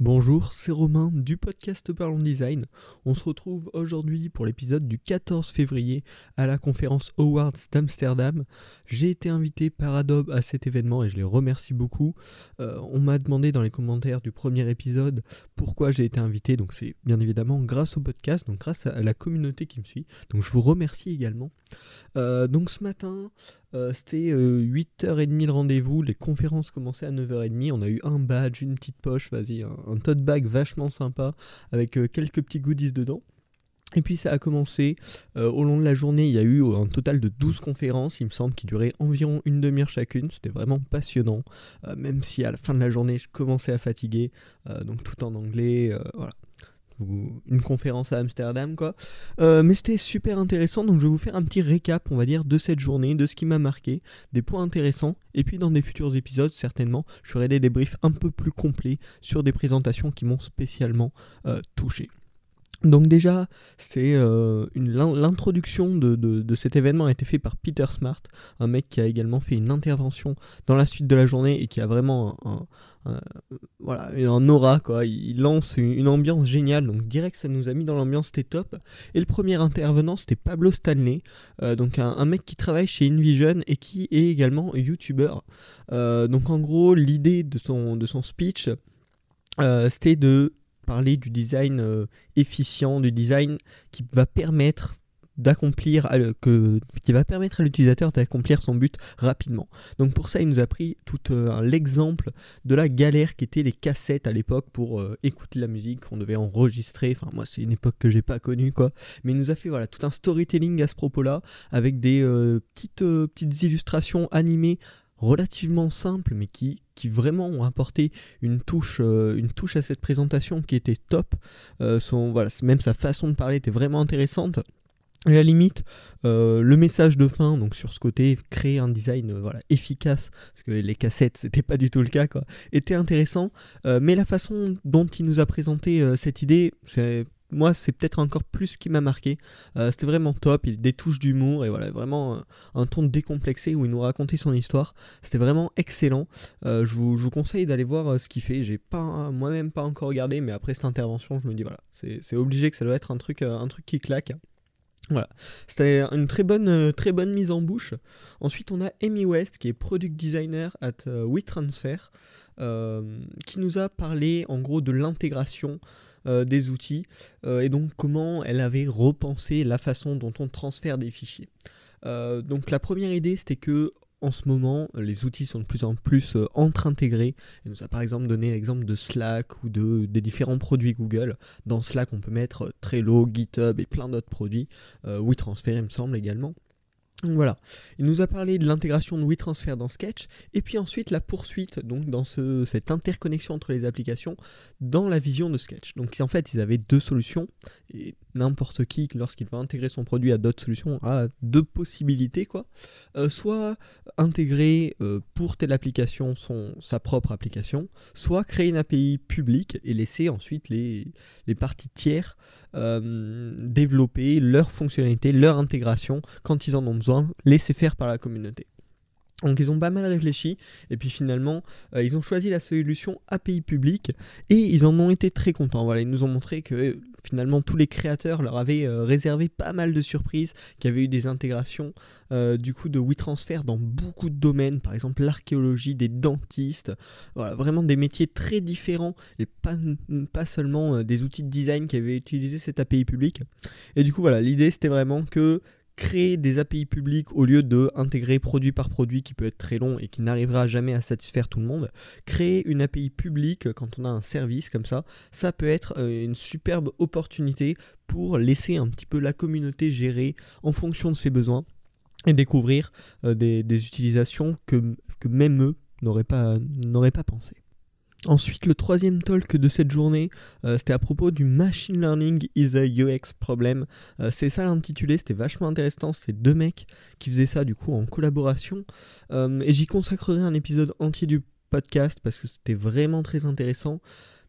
Bonjour, c'est Romain du podcast Parlons Design. On se retrouve aujourd'hui pour l'épisode du 14 février à la conférence Awards d'Amsterdam. J'ai été invité par Adobe à cet événement et je les remercie beaucoup. Euh, on m'a demandé dans les commentaires du premier épisode pourquoi j'ai été invité, donc c'est bien évidemment grâce au podcast, donc grâce à la communauté qui me suit. Donc je vous remercie également. Euh, donc ce matin, euh, c'était 8h30 le rendez-vous, les conférences commençaient à 9h30, on a eu un badge, une petite poche, vas-y, un, tote bag vachement sympa avec euh, quelques petits goodies dedans. Et puis ça a commencé, euh, au long de la journée, il y a eu un total de 12 conférences, il me semble, qui duraient environ une demi-heure chacune, c'était vraiment passionnant, même si à la fin de la journée je commençais à fatiguer, donc tout en anglais, voilà une conférence à Amsterdam, quoi. Euh, mais c'était super intéressant, donc je vais vous faire un petit récap, on va dire, de cette journée, de ce qui m'a marqué, des points intéressants, et puis dans des futurs épisodes, certainement, je ferai des débriefs un peu plus complets sur des présentations qui m'ont spécialement euh, touché. Donc déjà, c'est euh, l'introduction de, cet événement a été fait par Peter Smart, un mec qui a également fait une intervention dans la suite de la journée et qui a vraiment un, voilà, un aura quoi. Il lance une, ambiance géniale, donc direct ça nous a mis dans l'ambiance, c'était top. Et le premier intervenant c'était Pablo Stanley, euh, donc un, mec qui travaille chez InVision et qui est également YouTuber. Euh, donc en gros l'idée de son, de son speech c'était de parler du design euh, efficient, du design qui va permettre d'accomplir que qui va permettre à l'utilisateur d'accomplir son but rapidement. Donc pour ça, il nous a pris tout euh, l'exemple de la galère qui était les cassettes à l'époque pour euh, écouter la musique qu'on devait enregistrer. Enfin moi, c'est une époque que j'ai pas connue quoi, mais il nous a fait voilà tout un storytelling à ce propos-là avec des petites illustrations animées relativement simples mais qui, qui vraiment ont apporté une touche, euh, une touche à cette présentation qui était top. Euh, son, voilà, même sa façon de parler était vraiment intéressante. à la limite, euh, le message de fin, donc sur ce côté, créer un design voilà, efficace, parce que les cassettes, c'était pas du tout le cas, quoi, était intéressant. mais la façon dont il nous a présenté cette idée, c'est moi, c'est peut-être encore plus ce qui m'a marqué. Euh, c'était vraiment top, il des d'humour et voilà, vraiment euh, un, ton décomplexé où il nous racontait son histoire. C'était vraiment excellent. Euh, je, vous, conseille d'aller voir ce qu'il fait. J'ai pas moi-même pas encore regardé, mais après cette intervention, je me dis voilà, c'est obligé que ça doit être un truc, un truc qui claque. Voilà, c'était une très bonne, très bonne mise en bouche. Ensuite, on a Amy West qui est product designer at WeTransfer, qui nous a parlé en gros de l'intégration euh, des outils euh, et donc comment elle avait repensé la façon dont on transfère des fichiers. Euh, donc la première idée c'était que en ce moment, les outils sont de plus en plus entre intégrés. Elle nous a par exemple donné l'exemple de Slack ou de, des différents produits Google. Dans Slack, on peut mettre Trello, GitHub et plein d'autres produits. WeTransfer, il me semble également. Voilà, il nous a parlé de l'intégration de WeTransfer dans Sketch, et puis ensuite la poursuite, dans ce, cette interconnexion entre les applications dans la vision de Sketch. Donc en fait, ils avaient deux solutions, et n'importe qui, lorsqu'il va intégrer son produit à d'autres solutions, a deux possibilités, quoi. Euh, soit intégrer euh, pour telle application son, sa propre application, soit créer une API publique et laisser ensuite les parties tiers euh, développer leurs fonctionnalités, leur intégration quand ils en ont besoin, laisser faire par la communauté. Donc ils ont pas mal réfléchi et puis finalement euh, ils ont choisi la solution API publique et ils en ont été très contents. Ils nous ont montré que finalement tous les créateurs leur avaient euh, réservé pas mal de surprises, qu'il y avait eu des intégrations du coup de WeTransfer dans beaucoup de domaines, par exemple l'archéologie, des dentistes, voilà, vraiment des métiers très différents et pas, seulement des outils de design qui avaient utilisé cette API publique. Et du coup voilà, l'idée c'était vraiment que créer des API publics au lieu de intégrer produit par produit qui peut être très long et qui n'arrivera jamais à satisfaire tout le monde. Créer une API publique quand on a un service comme ça, ça peut être euh, une superbe opportunité pour laisser un petit peu la communauté gérer en fonction de ses besoins et découvrir euh, des, utilisations que, que même eux n'auraient pas, n'auraient pas pensé. Ensuite, le troisième talk de cette journée, euh, c'était à propos du Machine Learning is a UX Problem. Euh, c'est ça l'intitulé, c'était vachement intéressant. C'était deux mecs qui faisaient ça du coup en collaboration. Euh, et j'y consacrerai un épisode entier du podcast parce que c'était vraiment très intéressant.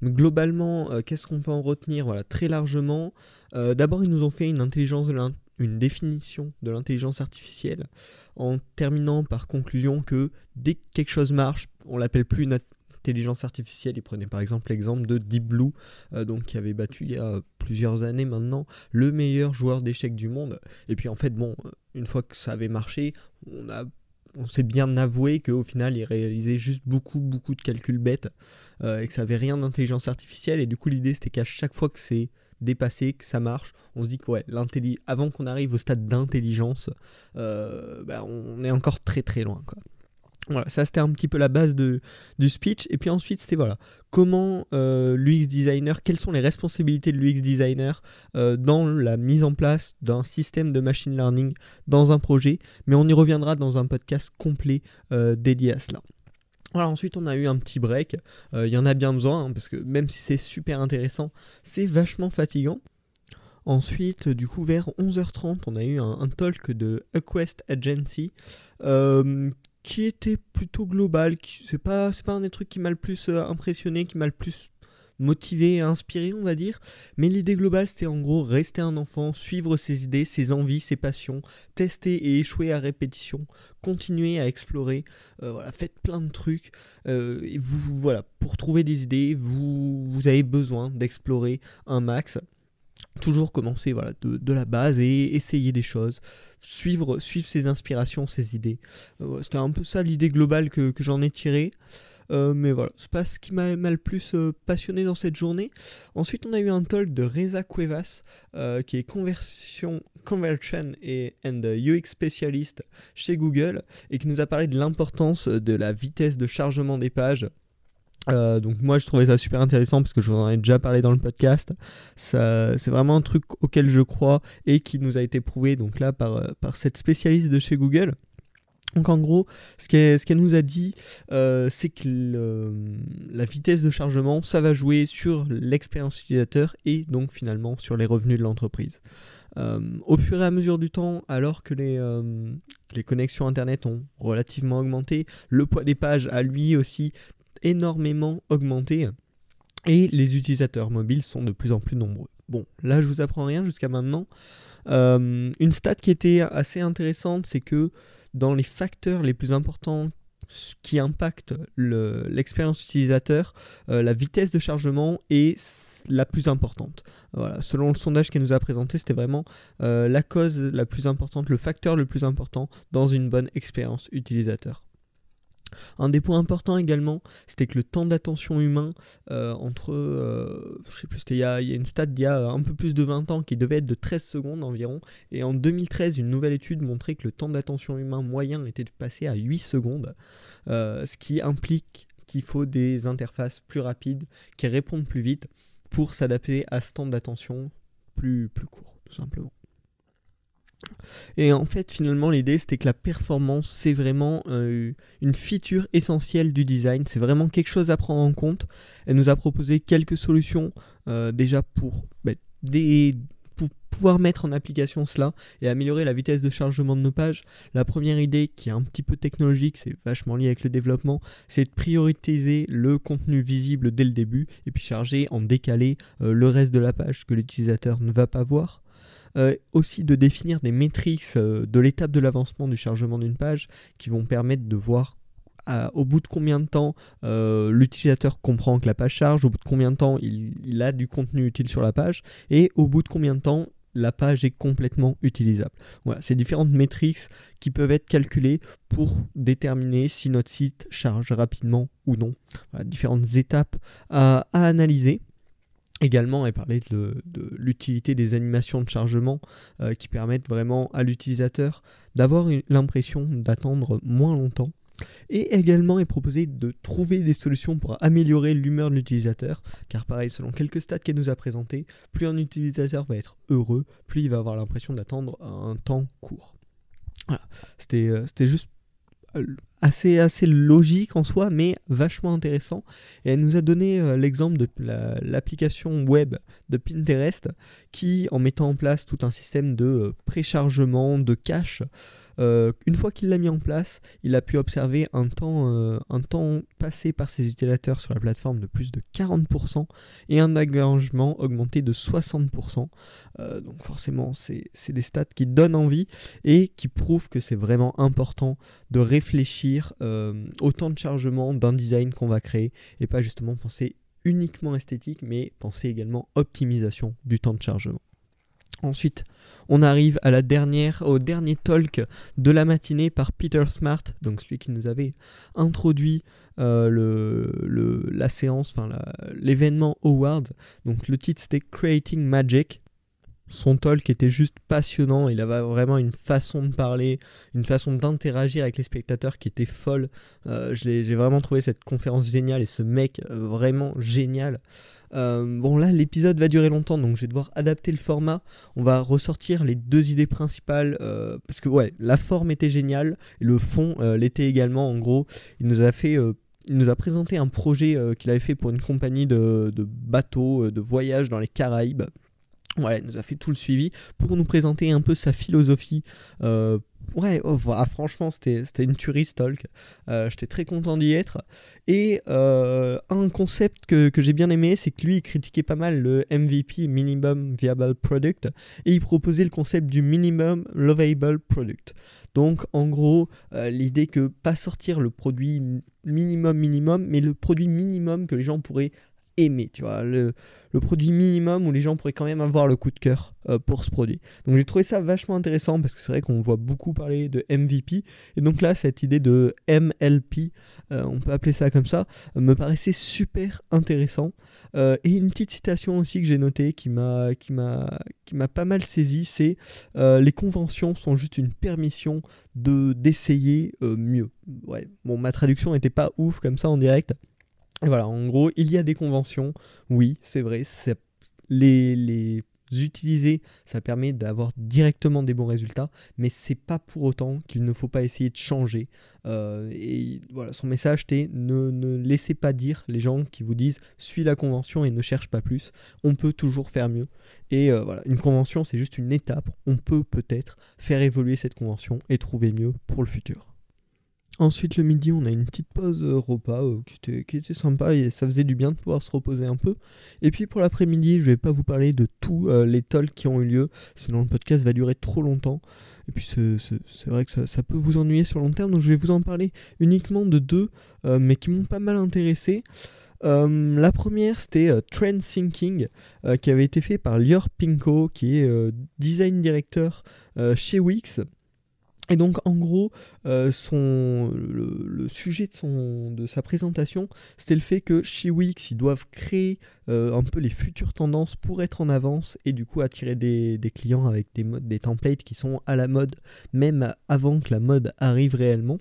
Mais globalement, qu'est-ce qu'on peut en retenir? Voilà, très largement. D'abord, ils nous ont fait une intelligence une définition de l'intelligence artificielle en terminant par conclusion que dès que quelque chose marche, on l'appelle plus une artificielle. Il prenait par exemple l'exemple de Deep Blue, donc qui avait battu il y a plusieurs années maintenant le meilleur joueur d'échecs du monde. Et puis en fait, bon, une fois que ça avait marché, on a on s'est bien avoué qu'au final, il réalisait juste beaucoup, beaucoup de calculs bêtes et que ça avait rien d'intelligence artificielle. Et du coup, l'idée, c'était qu'à chaque fois que c'est dépassé, que ça marche, on se dit que ouais, avant qu'on arrive au stade d'intelligence, euh, bah, on est encore très très loin. Quoi. Voilà, ça c'était un petit peu la base de, du speech. Et puis ensuite, c'était voilà, comment euh, l'UX designer, quelles sont les responsabilités de l'UX designer euh, dans la mise en place d'un système de machine learning dans un projet. Mais on y reviendra dans un podcast complet dédié à cela. Voilà, ensuite on a eu un petit break. Il y en a bien besoin, hein, parce que même si c'est super intéressant, c'est vachement fatigant. Ensuite, du coup, vers 11h30, on a eu un, talk de A Quest Agency qui était plutôt global. C'est pas, pas un des trucs qui m'a le plus impressionné, qui m'a le plus motivé et inspiré, on va dire. Mais l'idée globale, c'était en gros rester un enfant, suivre ses idées, ses envies, ses passions, tester et échouer à répétition, continuer à explorer, euh, faites plein de trucs. Euh, et vous, voilà, pour trouver des idées, vous avez besoin d'explorer un max toujours commencer voilà, de, la base et essayer des choses, suivre, suivre ses inspirations, ses idées. Euh, c'était un peu ça l'idée globale que, que j'en ai tirée. Euh, mais voilà, c'est pas ce qui m'a le plus euh, passionné dans cette journée. Ensuite, on a eu un talk de Reza Cuevas, qui est conversion, conversion et and UX spécialiste chez Google, et qui nous a parlé de l'importance de la vitesse de chargement des pages. Donc moi je trouvais ça super intéressant parce que je vous en ai déjà parlé dans le podcast. C'est vraiment un truc auquel je crois et qui nous a été prouvé donc là par, par cette spécialiste de chez Google. Donc en gros, ce qu'elle nous a dit, euh, c'est que la vitesse de chargement, ça va jouer sur l'expérience utilisateur et donc finalement sur les revenus de l'entreprise. Euh, au fur et à mesure du temps, alors que les, euh, les connexions Internet ont relativement augmenté, le poids des pages a lui aussi énormément augmenté et les utilisateurs mobiles sont de plus en plus nombreux. Bon, là je vous apprends rien jusqu'à maintenant. une stat qui était assez intéressante, c'est que dans les facteurs les plus importants qui impactent l'expérience utilisateur, euh, la vitesse de chargement est la plus importante. Voilà. Selon le sondage qu'elle nous a présenté, c'était vraiment euh, la cause la plus importante, le facteur le plus important dans une bonne expérience utilisateur. Un des points importants également, c'était que le temps d'attention humain euh, entre, euh, je sais plus, il y, a, une stat d'il y a un peu plus de 20 ans qui devait être de 13 secondes environ, et en 2013, une nouvelle étude montrait que le temps d'attention humain moyen était de passer à 8 secondes, euh, ce qui implique qu'il faut des interfaces plus rapides, qui répondent plus vite pour s'adapter à ce temps d'attention plus, plus court, tout simplement. Et en fait, finalement, l'idée, c'était que la performance, c'est vraiment euh, une feature essentielle du design. C'est vraiment quelque chose à prendre en compte. Elle nous a proposé quelques solutions euh, déjà pour, bah, pour pouvoir mettre en application cela et améliorer la vitesse de chargement de nos pages. La première idée, qui est un petit peu technologique, c'est vachement lié avec le développement, c'est de prioriser le contenu visible dès le début et puis charger en décalé euh, le reste de la page que l'utilisateur ne va pas voir. Euh, aussi de définir des métriques euh, de l'étape de l'avancement du chargement d'une page qui vont permettre de voir au bout de combien de temps euh, l'utilisateur comprend que la page charge, au bout de combien de temps il, a du contenu utile sur la page, et au bout de combien de temps la page est complètement utilisable. Voilà, ces différentes métriques qui peuvent être calculées pour déterminer si notre site charge rapidement ou non. différentes étapes à analyser. Également, elle parlait de, l'utilité des animations de chargement euh, qui permettent vraiment à l'utilisateur d'avoir l'impression d'attendre moins longtemps. Et également, elle proposait de trouver des solutions pour améliorer l'humeur de l'utilisateur, car pareil, selon quelques stats qu'elle nous a présentés, plus un utilisateur va être heureux, plus il va avoir l'impression d'attendre un temps court. Voilà. C'était euh, juste assez, assez logique en soi, mais vachement intéressant. Et elle nous a donné euh, l'exemple de l'application web de Pinterest qui, en mettant en place tout un système de euh, préchargement, de cache, euh, une fois qu'il l'a mis en place, il a pu observer un temps, euh, passé par ses utilisateurs sur la plateforme de plus de 40% et un engagement augmenté de 60%. Euh, donc forcément, c'est des stats qui donnent envie et qui prouvent que c'est vraiment important de réfléchir au temps de chargement d'un design qu'on va créer et pas justement penser uniquement esthétique, mais penser également optimisation du temps de chargement. Ensuite, on arrive à la dernière, au dernier talk de la matinée par Peter Smart, donc celui qui nous avait introduit euh, le, la séance, enfin l'événement Howard. Donc le titre c'était Creating Magic son talk était juste passionnant. Il avait vraiment une façon de parler, une façon d'interagir avec les spectateurs qui était folle. Euh, j'ai vraiment trouvé cette conférence géniale et ce mec euh, vraiment génial. Euh, bon là l'épisode va durer longtemps donc je vais devoir adapter le format. On va ressortir les deux idées principales parce que ouais la forme était géniale le fond l'était également. En gros il nous a fait il nous a présenté un projet qu'il avait fait pour une compagnie de, bateaux de voyage dans les Caraïbes. Ouais, il nous a fait tout le suivi pour nous présenter un peu sa philosophie. Euh, ouais, oh, franchement, c'était une tuerie talk. Euh, J'étais très content d'y être. Et euh, un concept que, que j'ai bien aimé, c'est que lui, il critiquait pas mal le MVP, Minimum Viable Product, et il proposait le concept du Minimum Lovable Product. Donc, en gros, euh, l'idée que pas sortir le produit minimum minimum, mais le produit minimum que les gens pourraient aimer, tu vois, le, produit minimum où les gens pourraient quand même avoir le coup de cœur euh, pour ce produit. Donc j'ai trouvé ça vachement intéressant parce que c'est vrai qu'on voit beaucoup parler de MVP et donc là cette idée de MLP, euh, on peut appeler ça comme ça, me paraissait super intéressant. Euh, et une petite citation aussi que j'ai notée qui m'a qui m'a qui m'a pas mal saisi, c'est les conventions sont juste une permission de d'essayer mieux. Ouais, bon ma traduction n'était pas ouf comme ça en direct. Voilà, en gros, il y a des conventions, oui, c'est vrai, les, utiliser, ça permet d'avoir directement des bons résultats, mais c'est pas pour autant qu'il ne faut pas essayer de changer. Euh, et voilà, son message était ne, ne, laissez pas dire les gens qui vous disent suis la convention et ne cherche pas plus. On peut toujours faire mieux. Et euh, voilà, une convention, c'est juste une étape. On peut peut-être faire évoluer cette convention et trouver mieux pour le futur. Ensuite, le midi, on a une petite pause euh, repas euh, qui, était, sympa et ça faisait du bien de pouvoir se reposer un peu. Et puis pour l'après-midi, je vais pas vous parler de tous euh, les talks qui ont eu lieu, sinon le podcast va durer trop longtemps. Et puis c'est vrai que ça, peut vous ennuyer sur long terme, donc je vais vous en parler uniquement de deux, mais qui m'ont pas mal intéressé. la première, c'était Trend Thinking, qui avait été fait par Lior Pinko, qui est design director chez Wix. Et donc en gros, euh, le, sujet de sa présentation, c'était le fait que chez Wix, ils doivent créer euh, un peu les futures tendances pour être en avance et du coup attirer des, des, clients avec des, modes, des templates qui sont à la mode, même avant que la mode arrive réellement.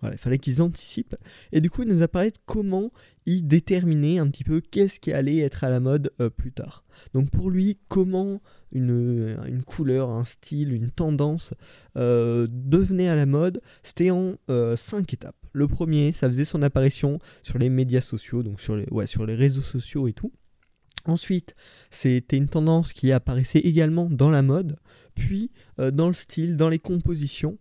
Voilà, il fallait qu'ils anticipent. Et du coup, il nous a parlé de comment il déterminait un petit peu qu'est-ce qui allait être à la mode euh, plus tard. Donc pour lui, comment une, une couleur, un style, une tendance euh, devenait à la mode, c'était en euh, cinq étapes. Le premier, ça faisait son apparition sur les médias sociaux, donc sur les, ouais, sur les réseaux sociaux et tout. Ensuite, c'était une tendance qui apparaissait également dans la mode, puis dans le style, dans les compositions,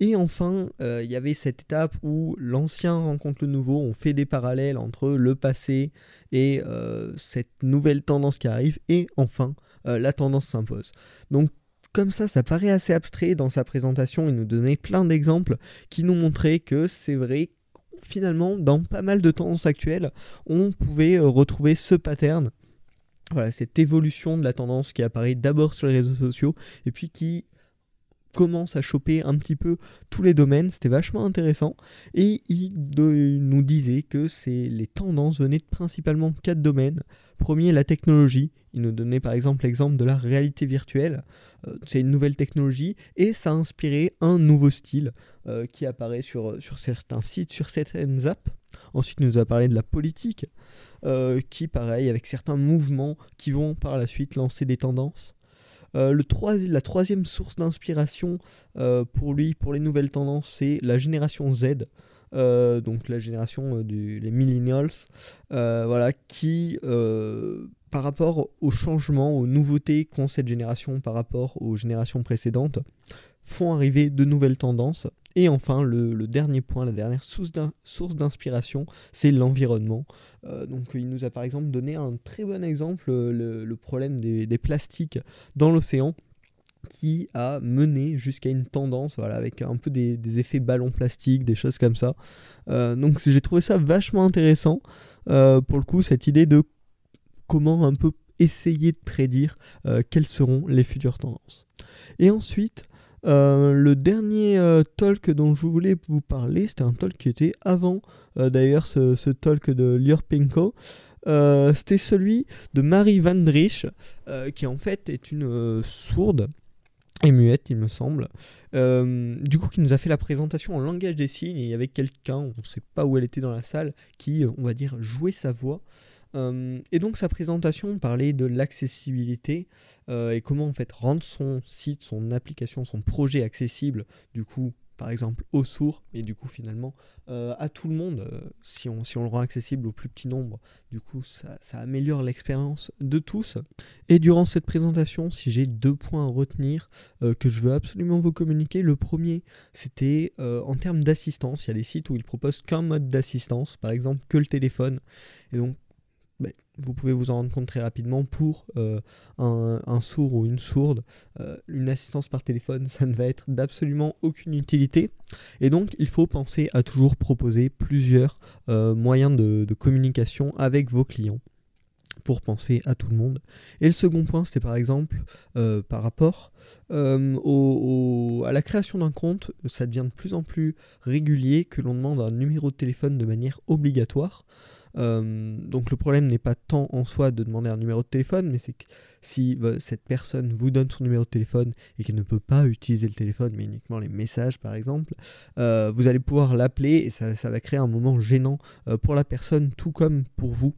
et enfin, euh, il y avait cette étape où l'ancien rencontre le nouveau, on fait des parallèles entre le passé et euh, cette nouvelle tendance qui arrive, et enfin, euh, la tendance s'impose. Donc comme ça, ça paraît assez abstrait dans sa présentation, il nous donnait plein d'exemples qui nous montraient que c'est vrai finalement, dans pas mal de tendances actuelles, on pouvait retrouver ce pattern. Voilà, cette évolution de la tendance qui apparaît d'abord sur les réseaux sociaux et puis qui commence à choper un petit peu tous les domaines, c'était vachement intéressant. Et il nous disait que les tendances venaient de principalement quatre domaines. Premier, la technologie. Il nous donnait par exemple l'exemple de la réalité virtuelle. Euh, c'est une nouvelle technologie et ça a inspiré un nouveau style euh, qui apparaît sur, sur certains sites, sur certaines apps. Ensuite, il nous a parlé de la politique, euh, qui, pareil, avec certains mouvements qui vont par la suite lancer des tendances. Euh, la troisième source d'inspiration euh, pour lui, pour les nouvelles tendances, c'est la génération Z. Euh, donc la génération des millennials, voilà, qui par rapport aux changements, aux nouveautés qu'ont cette génération par rapport aux générations précédentes, font arriver de nouvelles tendances et enfin, le, dernier point, la dernière source d'inspiration, c'est l'environnement. Euh, donc il nous a par exemple donné un très bon exemple, le, problème des, plastiques dans l'océan qui a mené jusqu'à une tendance, voilà, avec un peu des, effets ballons plastiques, des choses comme ça. Euh, donc j'ai trouvé ça vachement intéressant, euh, pour le coup, cette idée de comment un peu essayer de prédire euh, quelles seront les futures tendances. Et ensuite, le dernier talk dont je voulais vous parler, c'était un talk qui était avant d'ailleurs ce, talk de Lior Pinko. c'était celui de Marie Van Drich, qui en fait est une sourde et muette, il me semble. Euh, du coup, qui nous a fait la présentation en langage des signes. Et il y avait quelqu'un, on ne sait pas où elle était dans la salle, qui, on va dire, jouait sa voix. Euh, et donc sa présentation parlait de l'accessibilité euh, et comment en fait rendre son site, son application, son projet accessible du coup par exemple aux sourds, et du coup finalement euh, à tout le monde, si, on, si on le rend accessible au plus petit nombre, du coup ça, améliore l'expérience de tous. Et durant cette présentation, si j'ai deux points à retenir que je veux absolument vous communiquer, le premier c'était en termes d'assistance, il y a des sites où ils proposent qu'un mode d'assistance, par exemple que le téléphone, et donc vous pouvez vous en rendre compte très rapidement pour euh, un, sourd ou une sourde. Euh, une assistance par téléphone, ça ne va être d'absolument aucune utilité. Et donc, il faut penser à toujours proposer plusieurs euh, moyens de, communication avec vos clients pour penser à tout le monde. Et le second point, c'était par exemple par rapport à la création d'un compte, ça devient de plus en plus régulier que l'on demande un numéro de téléphone de manière obligatoire. Euh, donc le problème n'est pas tant en soi de demander un numéro de téléphone, mais c'est que si euh, cette personne vous donne son numéro de téléphone et qu'elle ne peut pas utiliser le téléphone, mais uniquement les messages par exemple, euh, vous allez pouvoir l'appeler et ça, ça, va créer un moment gênant pour la personne, tout comme pour vous.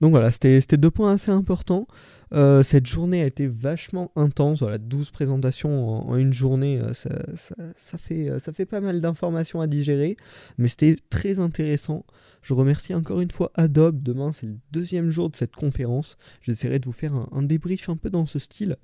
Donc voilà, c'était deux points assez importants. Euh, cette journée a été vachement intense, voilà, 12 présentations en, une journée, euh, ça, fait, euh, ça fait pas mal d'informations à digérer, mais c'était très intéressant. Je remercie encore une fois Adobe, demain c'est le deuxième jour de cette conférence, j'essaierai de vous faire un débrief un peu dans ce style.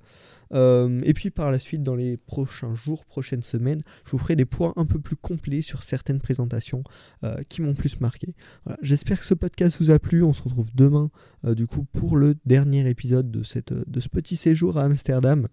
Euh, et puis par la suite, dans les prochains jours, prochaines semaines, je vous ferai des points un peu plus complets sur certaines présentations euh, qui m'ont plus marqué. J'espère que ce podcast vous a plu. On se retrouve demain, euh, du coup, pour le dernier épisode de, ce petit séjour à Amsterdam.